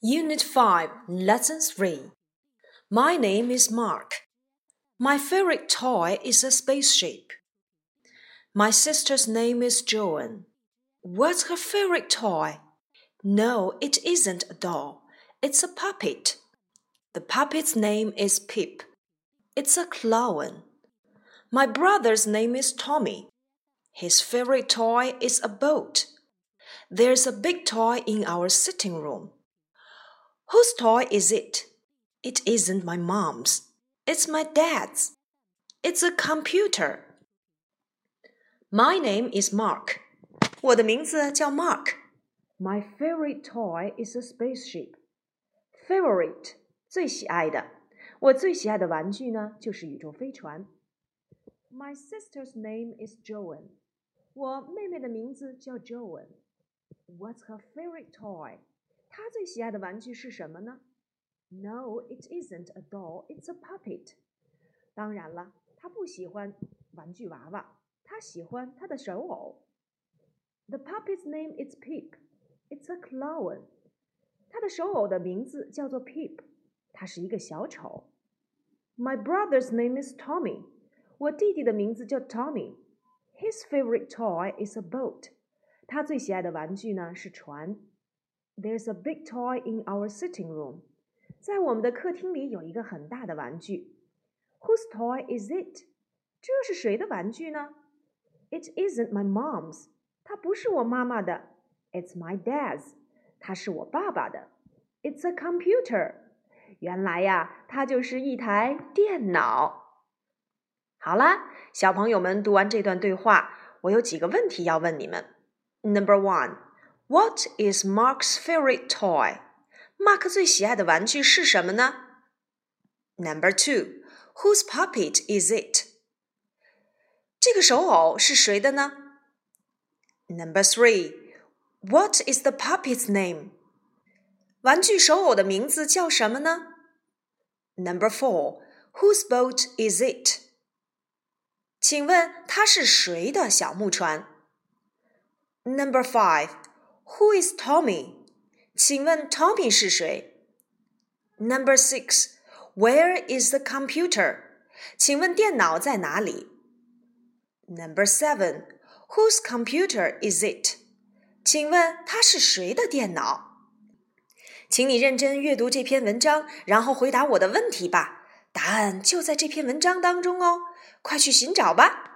Unit 5, Lesson 3. My name is Mark. My favorite toy is a spaceship. My sister's name is Joan. What's her favorite toy? No, it isn't a doll. It's a puppet. The puppet's name is Pip. It's a clown. My brother's name is Tommy. His favorite toy is a boat. There's a big toy in our sitting room. Whose toy is it? It isn't my mom's. It's my dad's. It's a computer. My name is Mark. 我的名字叫 Mark. My favorite toy is a spaceship. Favorite 最喜爱的，我最喜爱的玩具呢就是宇宙飞船。My sister's name is Joan. 我妹妹的名字叫 Joan. What's her favorite toy? 他最喜爱的玩具是什么呢？No, it isn't a doll. It's a puppet. 当然了，他不喜欢玩具娃娃，他喜欢他的手偶。The puppet's name is Pip. It's a clown. 他的手偶的名字叫做 Pip，他是一个小丑。My brother's name is Tommy. 我弟弟的名字叫 Tommy。His favorite toy is a boat. 他最喜爱的玩具呢是船。 there's a big toy in our sitting room. 在我们的客厅里有一个很大的玩具。Whose toy is it? 这是谁的玩具呢？It isn't my mom's. 它不是我妈妈的。It's my dad's. 它是我爸爸的。It's a computer. 原来呀，它就是一台电脑。好啦，小朋友们读完这段对话，我有几个问题要问你们。Number one. What is Mark's favorite toy? 马克最喜爱的玩具是什么呢？Number two, whose puppet is it? 这个手偶是谁的呢？Number three, what is the puppet's name? 玩具手偶的名字叫什么呢？Number four, whose boat is it? 请问它是谁的小木船？Number five. Who is Tommy? 请问 Tommy 是谁？Number six. Where is the computer? 请问电脑在哪里？Number seven. Whose computer is it? 请问它是谁的电脑？请你认真阅读这篇文章，然后回答我的问题吧。答案就在这篇文章当中哦，快去寻找吧。